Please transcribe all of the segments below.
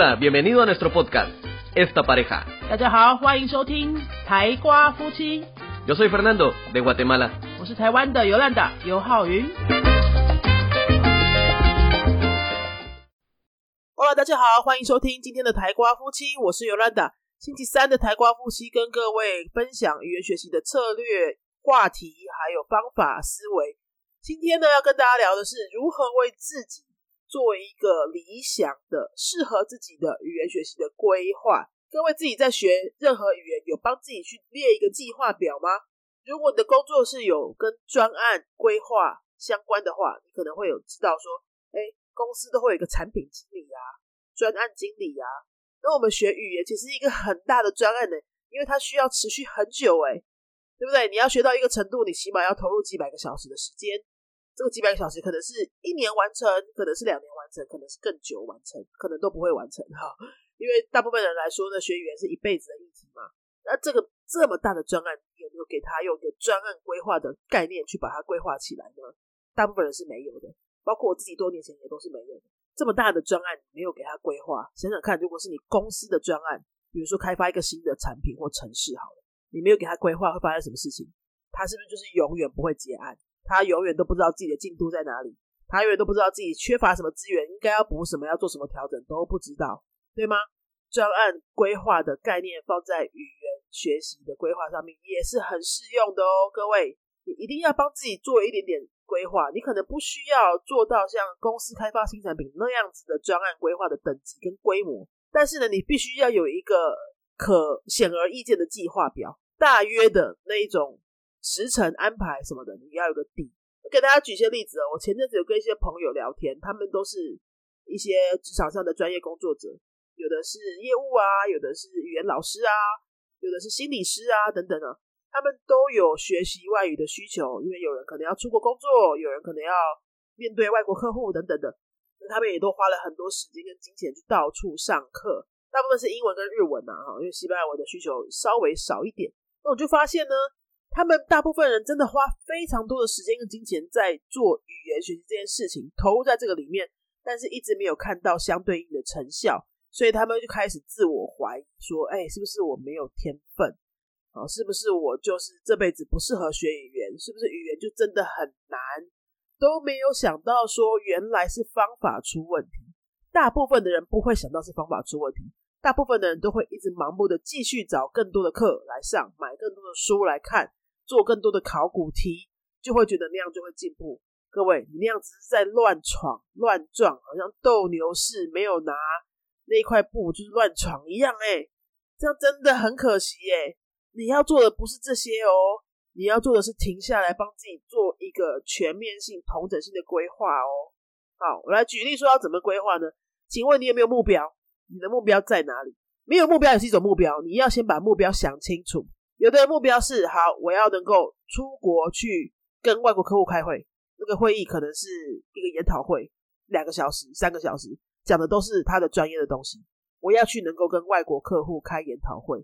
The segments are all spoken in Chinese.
Hola, bienvenido a nuestro podcast, Esta Pareja. 大家好，欢迎收听台瓜夫妻，Yo soy Fernando, de Guatemala. 我是台湾的尤兰达尤浩云。Hello，大家好，欢迎收听今天的台瓜夫妻，我是尤兰达。星期三的台瓜夫妻跟各位分享语言学习的策略、话题还有方法思维。今天呢，要跟大家聊的是如何为自己作为一个理想的、适合自己的语言学习的规划。各位自己在学任何语言，有帮自己去列一个计划表吗？如果你的工作是有跟专案规划相关的话，你可能会有知道说，哎，公司都会有一个产品经理啊、专案经理啊。那我们学语言其实是一个很大的专案呢，因为它需要持续很久，哎，对不对？你要学到一个程度，你起码要投入几百个小时的时间。这个几百个小时可能是一年完成，可能是两年完成，可能是更久完成，可能都不会完成哈。因为大部分人来说呢，学语言是一辈子的议题嘛。那这个这么大的专案，你有没有给他用一个专案规划的概念去把它规划起来呢？大部分人是没有的，包括我自己多年前也都是没有的。这么大的专案，没有给他规划，想想看，如果是你公司的专案，比如说开发一个新的产品或城市，好了，你没有给他规划，会发生什么事情？他是不是就是永远不会结案？他永远都不知道自己的进度在哪里，他永远都不知道自己缺乏什么资源，应该要补什么，要做什么调整都不知道，对吗？专案规划的概念放在语言学习的规划上面也是很适用的哦，各位，你一定要帮自己做一点点规划。你可能不需要做到像公司开发新产品那样子的专案规划的等级跟规模，但是呢，你必须要有一个可显而易见的计划表，大约的那一种时程安排什么的，你要有个底。我给大家举一些例子哦，我前阵子有跟一些朋友聊天，他们都是一些职场上的专业工作者。有的是业务啊，有的是语言老师啊，有的是心理师啊，等等啊，他们都有学习外语的需求，因为有人可能要出国工作，有人可能要面对外国客户等等的，那他们也都花了很多时间跟金钱去到处上课，大部分是英文跟日文呐，哈，因为西班牙文的需求稍微少一点。那我就发现呢，他们大部分人真的花非常多的时间跟金钱在做语言学习这件事情，投入在这个里面，但是一直没有看到相对应的成效。所以他们就开始自我怀疑，说：“哎，是不是我没有天分？啊，是不是我就是这辈子不适合学语言？是不是语言就真的很难？都没有想到说原来是方法出问题。大部分的人不会想到是方法出问题，大部分的人都会一直盲目的继续找更多的课来上，买更多的书来看，做更多的考古题，就会觉得那样就会进步。各位，你那样只是在乱闯乱撞，好像斗牛士没有拿。”那块布就是乱闯一样哎、欸，这样真的很可惜哎、你要做的不是这些哦，你要做的是停下来帮自己做一个全面性、同整性的规划哦。好，我来举例说要怎么规划呢？请问你有没有目标？你的目标在哪里？没有目标也是一种目标，你要先把目标想清楚。有的目标是好，我要能够出国去跟外国客户开会，那个会议可能是一个研讨会，两个小时、三个小时。讲的都是他的专业的东西，我要去能够跟外国客户开研讨会。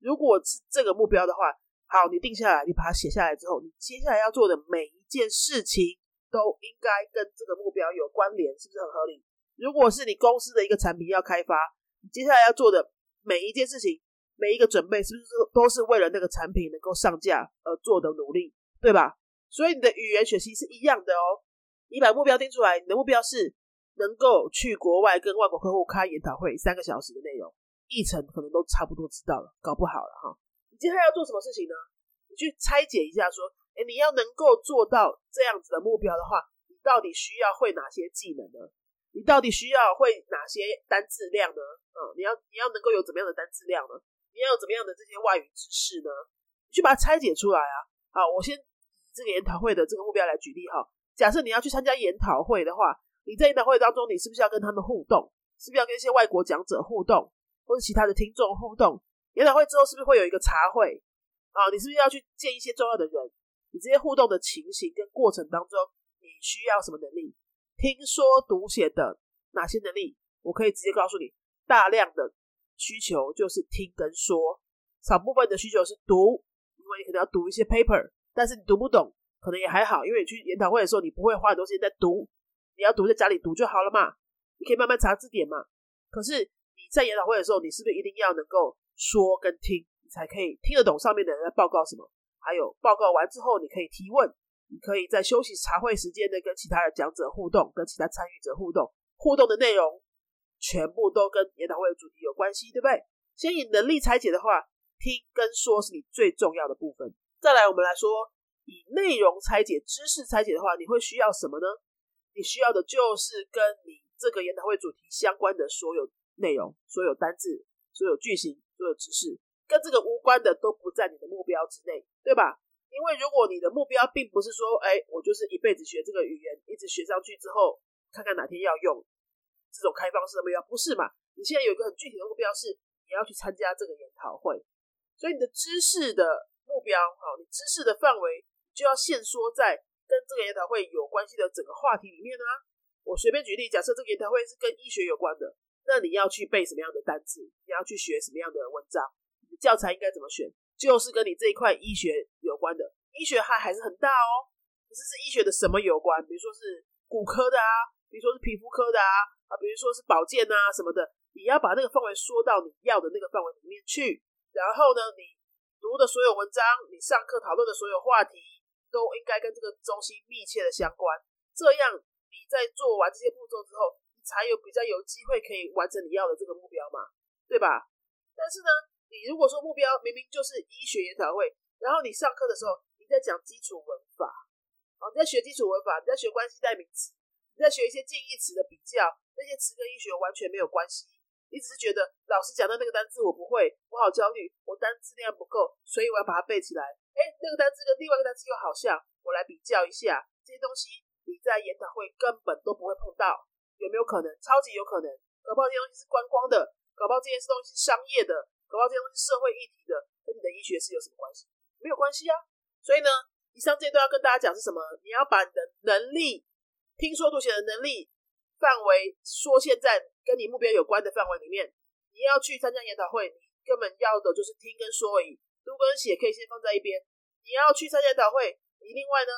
如果是这个目标的话，好，你定下来，你把它写下来之后，你接下来要做的每一件事情都应该跟这个目标有关联，是不是很合理？如果是你公司的一个产品要开发，你接下来要做的每一件事情，每一个准备，是不是都是为了那个产品能够上架而做的努力，对吧？所以你的语言学习是一样的哦。你把目标定出来，你的目标是。能够去国外跟外国客户开研讨会三个小时的内容，议程可能都差不多知道了，搞不好了哈。你接下来要做什么事情呢？你去拆解一下，说，哎，你要能够做到这样子的目标的话，你到底需要会哪些技能呢？你到底需要会哪些单字量呢？嗯，你要你要能够有怎么样的单字量呢？你要有怎么样的这些外语知识呢？去把它拆解出来啊！好，我先以这个研讨会的这个目标来举例哈。假设你要去参加研讨会的话。你在研讨会当中，你是不是要跟他们互动？是不是要跟一些外国讲者互动，或者其他的听众互动？研讨会之后是不是会有一个茶会啊？你是不是要去见一些重要的人？你这些互动的情形跟过程当中，你需要什么能力？听说读写的哪些能力？我可以直接告诉你，大量的需求就是听跟说，少部分的需求是读，因为你可能要读一些 paper，但是你读不懂，可能也还好，因为你去研讨会的时候，你不会花很多时间在读。你要读在家里读就好了嘛，你可以慢慢查字典嘛。可是你在研讨会的时候，你是不是一定要能够说跟听，你才可以听得懂上面的人在报告什么？还有报告完之后，你可以提问，你可以在休息茶会时间呢跟其他的讲者互动，跟其他参与者互动，互动的内容全部都跟研讨会的主题有关系，对不对？先以能力拆解的话，听跟说是你最重要的部分。再来，我们来说以内容拆解、知识拆解的话，你会需要什么呢？你需要的就是跟你这个研讨会主题相关的所有内容、所有单字、所有句型、所有知识。跟这个无关的都不在你的目标之内，对吧？因为如果你的目标并不是说，哎，我就是一辈子学这个语言，一直学上去之后，看看哪天要用这种开放式的目标，不是嘛？你现在有一个很具体的目标是你要去参加这个研讨会，所以你的知识的目标，好，你知识的范围就要限缩在跟这个研讨会有关系的整个话题里面啊。我随便举例，假设这个研讨会是跟医学有关的，那你要去背什么样的单词？你要去学什么样的文章？教材应该怎么选？就是跟你这一块医学有关的，医学还还是很大哦。可是是医学的什么有关？比如说是骨科的啊，比如说是皮肤科的啊，啊，比如说是保健啊什么的。你要把那个范围缩到你要的那个范围里面去。然后呢，你读的所有文章，你上课讨论的所有话题，都应该跟这个中心密切的相关。这样你在做完这些步骤之后，你才有比较有机会可以完成你要的这个目标嘛，对吧？但是呢？你如果说目标明明就是医学研讨会，然后你上课的时候你在讲基础文法，啊，你在学基础文法，你在学关系代名词，你在学一些近义词的比较，那些词跟医学完全没有关系，你只是觉得老师讲的那个单字我不会，我好焦虑，我单字量不够，所以我要把它背起来。哎，那个单字跟另外一个单字又好像，我来比较一下，这些东西你在研讨会根本都不会碰到，有没有可能？超级有可能，搞不好这些东西是观光的，搞不好这些东西是商业的。搞不好这些东西是社会议题的，跟你的医学是有什么关系？没有关系啊。所以呢，以上这些都要跟大家讲是什么？你要把你的能力、听说读写的能力范围缩限在跟你目标有关的范围里面。你要去参加研讨会，你根本要的就是听跟说而已。读跟写可以先放在一边。你要去参加研讨会，你另外呢，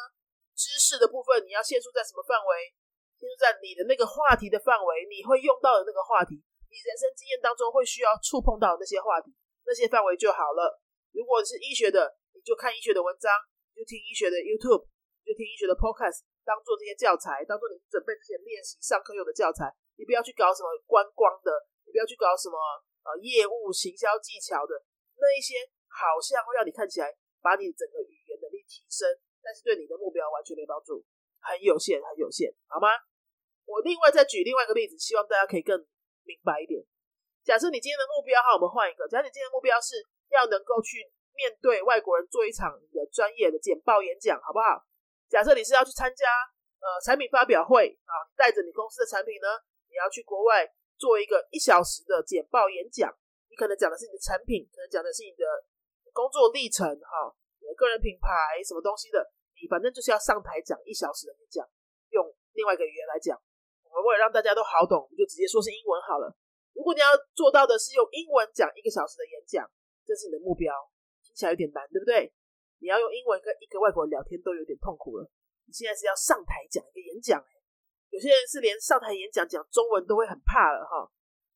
知识的部分你要限缩在什么范围？限缩在你的那个话题的范围，你会用到的那个话题。你人生经验当中会需要触碰到那些话题、那些范围就好了。如果是医学的，你就看医学的文章，就听医学的 YouTube，就听医学的 Podcast，当做这些教材，当做你准备这些练习上课用的教材。你不要去搞什么观光的，你不要去搞什么呃业务行销技巧的那一些，好像会让你看起来把你整个语言能力提升，但是对你的目标完全没帮助，很有限，很有限，好吗？我另外再举另外一个例子，希望大家可以更。明白一点。假设你今天的目标哈，我们换一个。假设你今天的目标是要能够去面对外国人做一场你的专业的简报演讲，好不好？假设你是要去参加呃产品发表会啊，带着你公司的产品呢，你要去国外做一个一小时的简报演讲。你可能讲的是你的产品，可能讲的是你的工作历程哈，你的个人品牌什么东西的，你反正就是要上台讲一小时的演讲，用另外一个语言来讲。我们为了让大家都好懂，就直接说是英文好了。如果你要做到的是用英文讲一个小时的演讲，这是你的目标，听起来有点难，对不对？你要用英文跟一个外国人聊天都有点痛苦了。你现在是要上台讲一个演讲，哎，有些人是连上台演讲讲中文都会很怕了哈，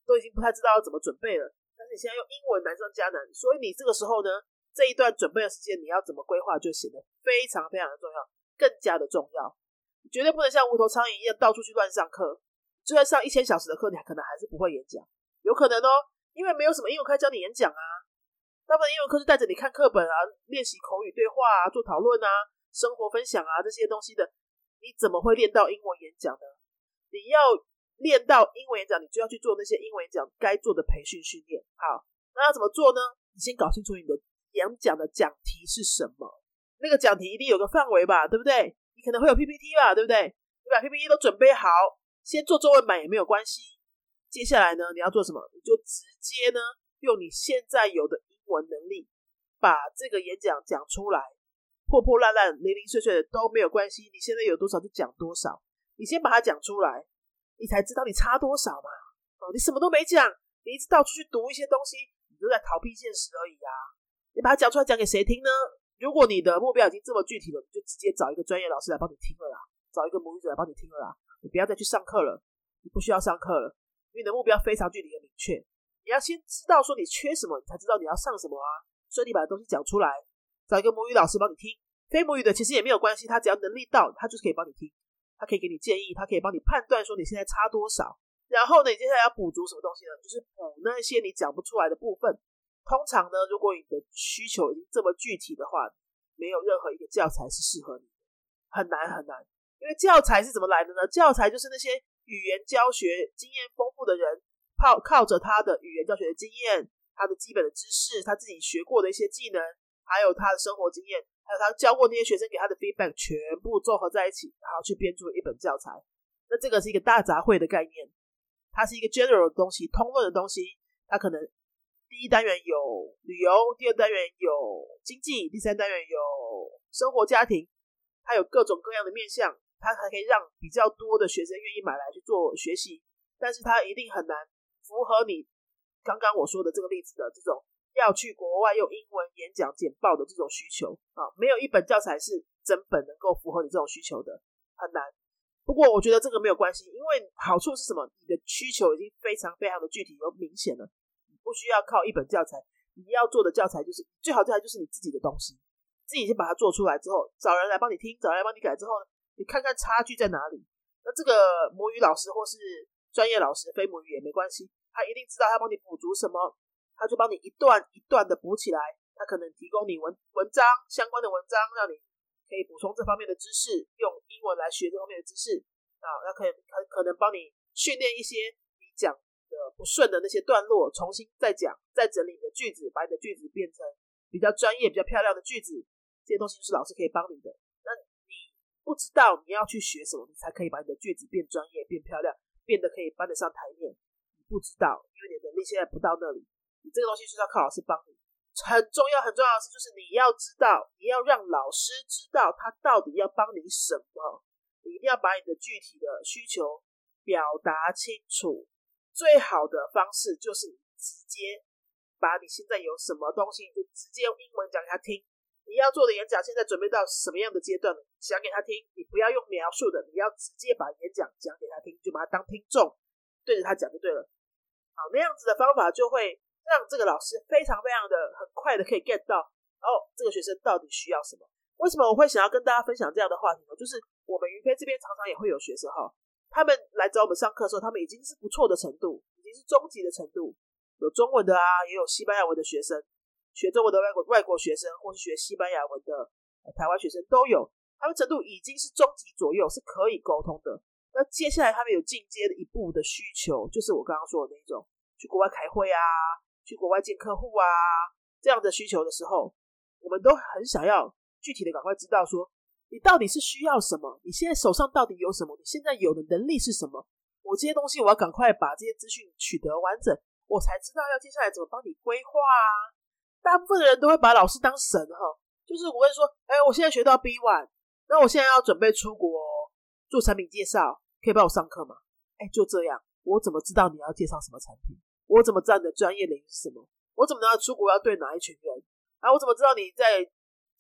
都已经不太知道要怎么准备了。但是你现在用英文难上加难，所以你这个时候呢，这一段准备的时间你要怎么规划，就显得非常非常的重要，更加的重要。绝对不能像无头苍蝇一样到处去乱上课。就算上一千小时的课，你可能还是不会演讲，有可能哦，因为没有什么英文课教你演讲啊。大部分英文课是带着你看课本啊，练习口语对话啊，做讨论啊，生活分享啊这些东西的。你怎么会练到英文演讲呢？你要练到英文演讲，你就要去做那些英文演讲该做的培训训练。好，那要怎么做呢？你先搞清楚你的演讲的讲题是什么，那个讲题一定有个范围吧，对不对？你可能会有 PPT 吧，对不对？你把 PPT 都准备好，先做中文版也没有关系。接下来呢，你要做什么？你就直接呢，用你现在有的文能力，把这个演讲讲出来，破破烂烂、零零碎碎的都没有关系。你现在有多少就讲多少，你先把它讲出来，你才知道你差多少嘛。哦，你什么都没讲，你一直到处去读一些东西，你都在逃避现实而已啊。你把它讲出来，讲给谁听呢？如果你的目标已经这么具体了，你就直接找一个专业老师来帮你听了啦，找一个母语者来帮你听了啦，你不要再去上课了，你不需要上课了，因为你的目标非常具体的明确，你要先知道说你缺什么，你才知道你要上什么啊。所以你把东西讲出来，找一个母语老师帮你听。非母语的其实也没有关系，他只要能力到，他就是可以帮你听，他可以给你建议，他可以帮你判断说你现在差多少。然后呢，你接下来要补足什么东西呢？就是补那些你讲不出来的部分。通常呢，如果你的需求已经这么具体的话，没有任何一个教材是适合你的，很难很难。因为教材是怎么来的呢？教材就是那些语言教学经验丰富的人，靠靠着他的语言教学的经验，他的基本的知识，他自己学过的一些技能，还有他的生活经验，还有他教过那些学生给他的 feedback，全部综合在一起，然后去编出一本教材。那这个是一个大杂烩的概念，它是一个 general 的东西，通论的东西。它可能第一单元有旅游，第二单元有经济，第三单元有生活家庭，它有各种各样的面向。它还可以让比较多的学生愿意买来去做学习，但是它一定很难符合你刚刚我说的这个例子的这种要去国外用英文演讲简报的这种需求啊，没有一本教材是整本能够符合你这种需求的，很难。不过我觉得这个没有关系，因为好处是什么？你的需求已经非常非常的具体又明显了，不需要靠一本教材，你要做的教材就是最好教材就是你自己的东西，自己先把它做出来之后，找人来帮你听，找人来帮你改之后呢？你看看差距在哪里？那这个母语老师或是专业老师，非母语也没关系，他一定知道他帮你补足什么，他就帮你一段一段的补起来。他可能提供你文文章相关的文章，让你可以补充这方面的知识，用英文来学这方面的知识啊。那可以可可能帮你训练一些你讲的不顺的那些段落，重新再讲，再整理你的句子，把你的句子变成比较专业、比较漂亮的句子。这些东西就是老师可以帮你的。那你不知道你要去学什么，你才可以把你的句子变专业、变漂亮、变得可以搬得上台面。你不知道，因为你的能力现在不到那里。你这个东西就是要靠老师帮你。很重要、很重要的事就是你要知道，你要让老师知道他到底要帮你什么。你一定要把你的具体的需求表达清楚。最好的方式就是你直接把你现在有什么东西，就直接用英文讲给他听。你要做的演讲现在准备到什么样的阶段了？讲给他听，你不要用描述的，你要直接把演讲讲给他听，就把他当听众，对着他讲就对了。好，那样子的方法就会让这个老师非常非常的很快的可以 get 到哦，这个学生到底需要什么？为什么我会想要跟大家分享这样的话题呢？就是我们云飞这边常常也会有学生哈，他们来找我们上课的时候，他们已经是不错的程度，已经是中级的程度，有中文的啊，也有西班牙文的学生。学中文的外国外国学生，或是学西班牙文的台湾学生都有，他们程度已经是中级左右，是可以沟通的。那接下来他们有进阶的一步的需求，就是我刚刚说的那种，去国外开会啊，去国外见客户啊这样的需求的时候，我们都很想要具体的赶快知道说，你到底是需要什么？你现在手上到底有什么？你现在有的能力是什么？我这些东西我要赶快把这些资讯取得完整，我才知道要接下来怎么帮你规划啊。大部分的人都会把老师当神哈，就是我会说，哎，我现在学到 B one，那我现在要准备出国做产品介绍，可以帮我上课吗？哎，就这样，我怎么知道你要介绍什么产品？我怎么知道你的专业领域是什么？我怎么知道出国要对哪一群人？啊，我怎么知道你在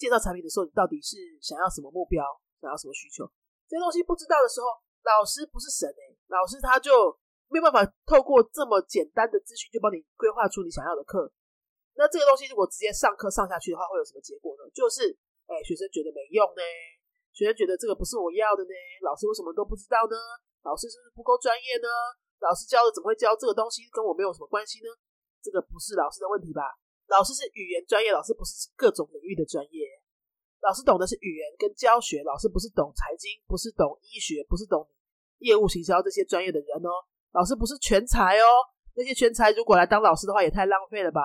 介绍产品的时候，你到底是想要什么目标，想要什么需求？这些东西不知道的时候，老师不是神哎，老师他就没有办法透过这么简单的资讯就帮你规划出你想要的课。那这个东西如果直接上课上下去的话，会有什么结果呢？就是，哎，学生觉得没用呢，学生觉得这个不是我要的呢，老师为什么都不知道呢？老师是不是不够专业呢？老师教的怎么会教这个东西？跟我没有什么关系呢？这个不是老师的问题吧？老师是语言专业，老师不是各种领域的专业，老师懂的是语言跟教学，老师不是懂财经，不是懂医学，不是懂业务行销这些专业的人哦，老师不是全才哦，那些全才如果来当老师的话，也太浪费了吧？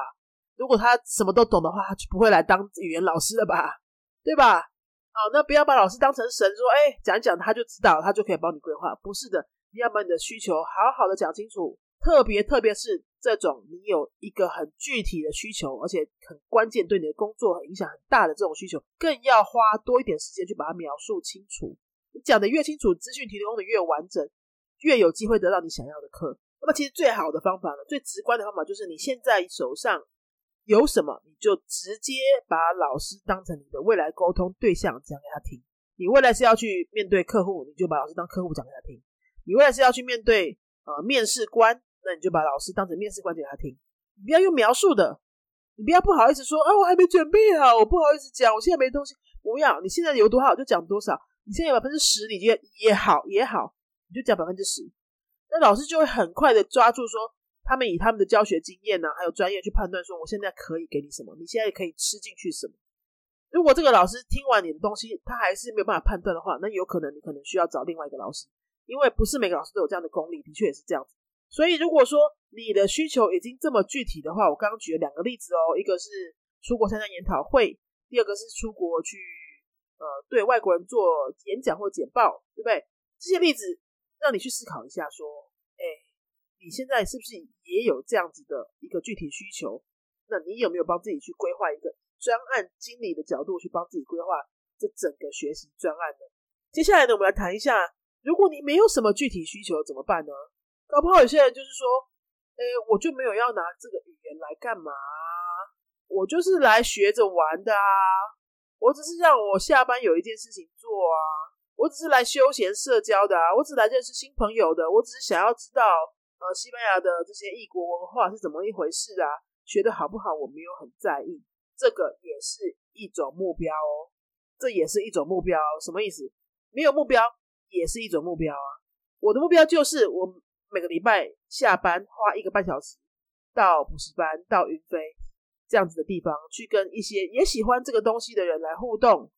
如果他什么都懂的话，他就不会来当语言老师了吧？对吧？好，那不要把老师当成神，说哎讲讲他就知道，他就可以帮你规划。不是的，你要把你的需求好好的讲清楚。特别特别是这种你有一个很具体的需求，而且很关键，对你的工作影响很大的这种需求，更要花多一点时间去把它描述清楚。你讲的越清楚，资讯提供的越完整，越有机会得到你想要的课。那么其实最好的方法呢，最直观的方法就是你现在手上。有什么你就直接把老师当成你的未来沟通对象讲给他听。你未来是要去面对客户，你就把老师当客户讲给他听。你未来是要去面对呃面试官，那你就把老师当成面试官讲给他听。你不要用描述的，你不要不好意思说啊，我还没准备好，我不好意思讲，我现在没东西。不要，你现在有多好就讲多少。你现在有百分之十，你就也好也好，你就讲百分之十。那老师就会很快的抓住说，他们以他们的教学经验呢，还有专业去判断说，我现在可以给你什么，你现在可以吃进去什么。如果这个老师听完你的东西，他还是没有办法判断的话，那有可能你可能需要找另外一个老师，因为不是每个老师都有这样的功力，的确也是这样子。所以如果说你的需求已经这么具体的话，我刚刚举了两个例子哦，一个是出国参加研讨会，第二个是出国去呃对外国人做演讲或简报，对不对？这些例子让你去思考一下，说，你现在是不是也有这样子的一个具体需求？那你有没有帮自己去规划一个？专案经理的角度去帮自己规划这整个学习专案呢。接下来呢，我们来谈一下，如果你没有什么具体需求怎么办呢？搞不好有些人就是说，哎，我就没有要拿这个语言来干嘛？我就是来学着玩的啊！我只是让我下班有一件事情做啊！我只是来休闲社交的啊！我只来认识新朋友的！我只是想要知道，呃，西班牙的这些异国文化是怎么一回事啊？学的好不好，我没有很在意。这个也是一种目标哦，这也是一种目标，什么意思？没有目标也是一种目标啊。我的目标就是我每个礼拜下班花一个半小时到补习班、到云飞这样子的地方，去跟一些也喜欢这个东西的人来互动，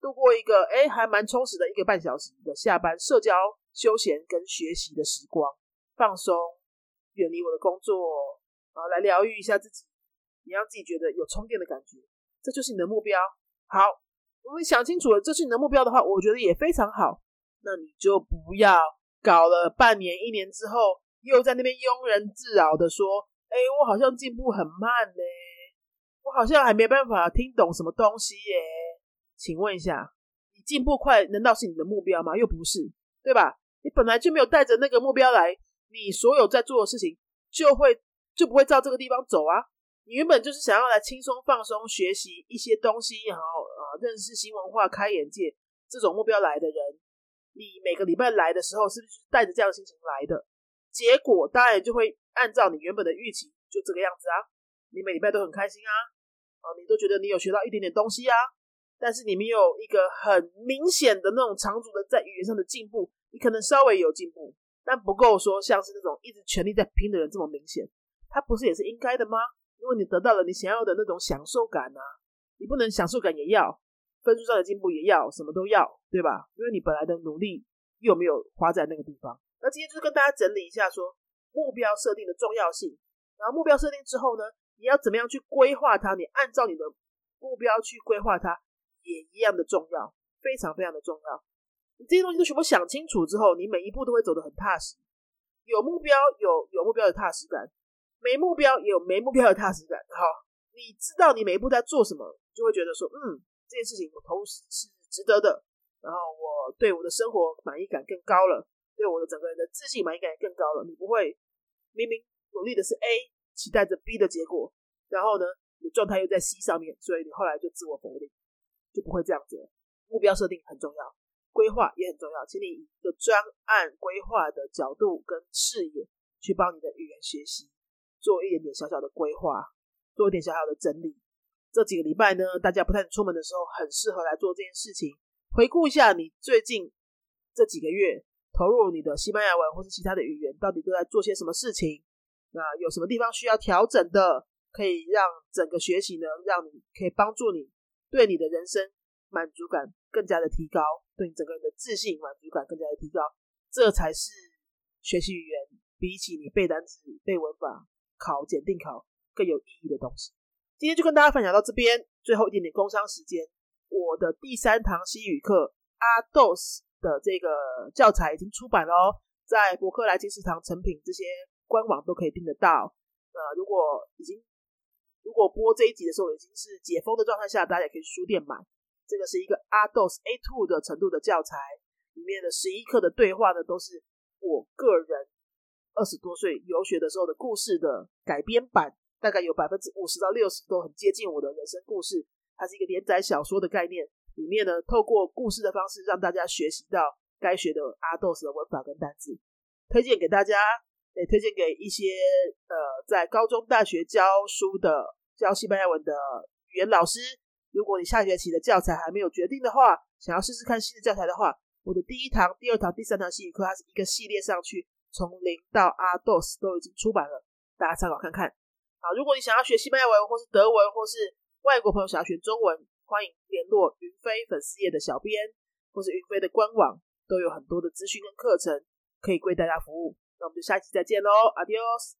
度过一个哎还蛮充实的一个半小时的下班社交、休闲跟学习的时光，放松，远离我的工作啊，来疗愈一下自己。你让自己觉得有充电的感觉，这就是你的目标。好，我们想清楚了，这是你的目标的话，我觉得也非常好。那你就不要搞了半年、一年之后，又在那边庸人自扰的说：“哎，我好像进步很慢呢，我好像还没办法听懂什么东西耶。”请问一下，你进步快，难道是你的目标吗？又不是，对吧？你本来就没有带着那个目标来，你所有在做的事情就会就不会照这个地方走啊。你原本就是想要来轻松放松学习一些东西，然后呃认识新文化、开眼界这种目标来的人，你每个礼拜来的时候，是不是带着这样的心情来的？结果当然就会按照你原本的预期，就这个样子啊。你每礼拜都很开心啊，啊，你都觉得你有学到一点点东西啊，但是你没有一个很明显的那种长足的在语言上的进步，你可能稍微有进步，但不够说像是那种一直全力在拼的人这么明显。他不是也是应该的吗？因为你得到了你想要的那种享受感啊，你不能享受感也要，分数上的进步也要，什么都要，对吧？因为你本来的努力又没有花在那个地方。那今天就是跟大家整理一下，说目标设定的重要性。然后目标设定之后呢，你要怎么样去规划它？你按照你的目标去规划它，也一样的重要，非常非常的重要。你这些东西都全部想清楚之后，你每一步都会走得很踏实。有目标，有有目标的踏实感。没目标也有没目标的踏实感，好，你知道你每一步在做什么，就会觉得说，嗯，这件事情我投是值得的，然后我对我的生活满意感更高了，对我的整个人的自信满意感也更高了。你不会明明努力的是 A，期待着 B 的结果，然后呢，你的状态又在 C 上面，所以你后来就自我否定，就不会这样子。目标设定很重要，规划也很重要，请你以一个专案规划的角度跟视野去帮你的语言学习。做一点点小小的规划，做一点小小的整理。这几个礼拜呢，大家不太出门的时候，很适合来做这件事情。回顾一下你最近这几个月投入你的西班牙文或是其他的语言，到底都在做些什么事情？那有什么地方需要调整的？可以让整个学习呢，让你可以帮助你对你的人生满足感更加的提高，对你整个人的自信满足感更加的提高。这才是学习语言比起你背单词、背文法。考检定考更有意义的东西。今天就跟大家分享到这边，最后一点点工商时间。我的第三堂西语课阿豆斯的这个教材已经出版了哦，在博客来、金石堂、成品这些官网都可以订得到。呃，如果已经如果播这一集的时候已经是解封的状态下，大家也可以去书店买。这个是一个阿豆斯 A two 的程度的教材，里面的十一课的对话呢，都是我个人。二十多岁游学的时候的故事的改编版，大概有百分之五十到六十都很接近我的人生故事。它是一个连载小说的概念，里面呢透过故事的方式让大家学习到该学的阿豆斯的文法跟单字，推荐给大家。也推荐给一些呃在高中、大学教书的教西班牙文的语言老师。如果你下学期的教材还没有决定的话，想要试试看新的教材的话，我的第一堂、第二堂、第三堂西语课，它是一个系列上去，从零到阿 dos 都已经出版了，大家参考看看。好，如果你想要学西班牙文，或是德文，或是外国朋友想要学中文，欢迎联络云飞粉丝页的小编，或是云飞的官网，都有很多的资讯跟课程可以为大家服务。那我们就下期再见喽，Adios。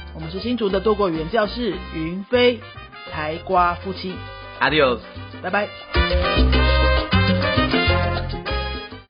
我们是新竹的多国语言教室云飞台瓜夫妻。Adios 拜拜。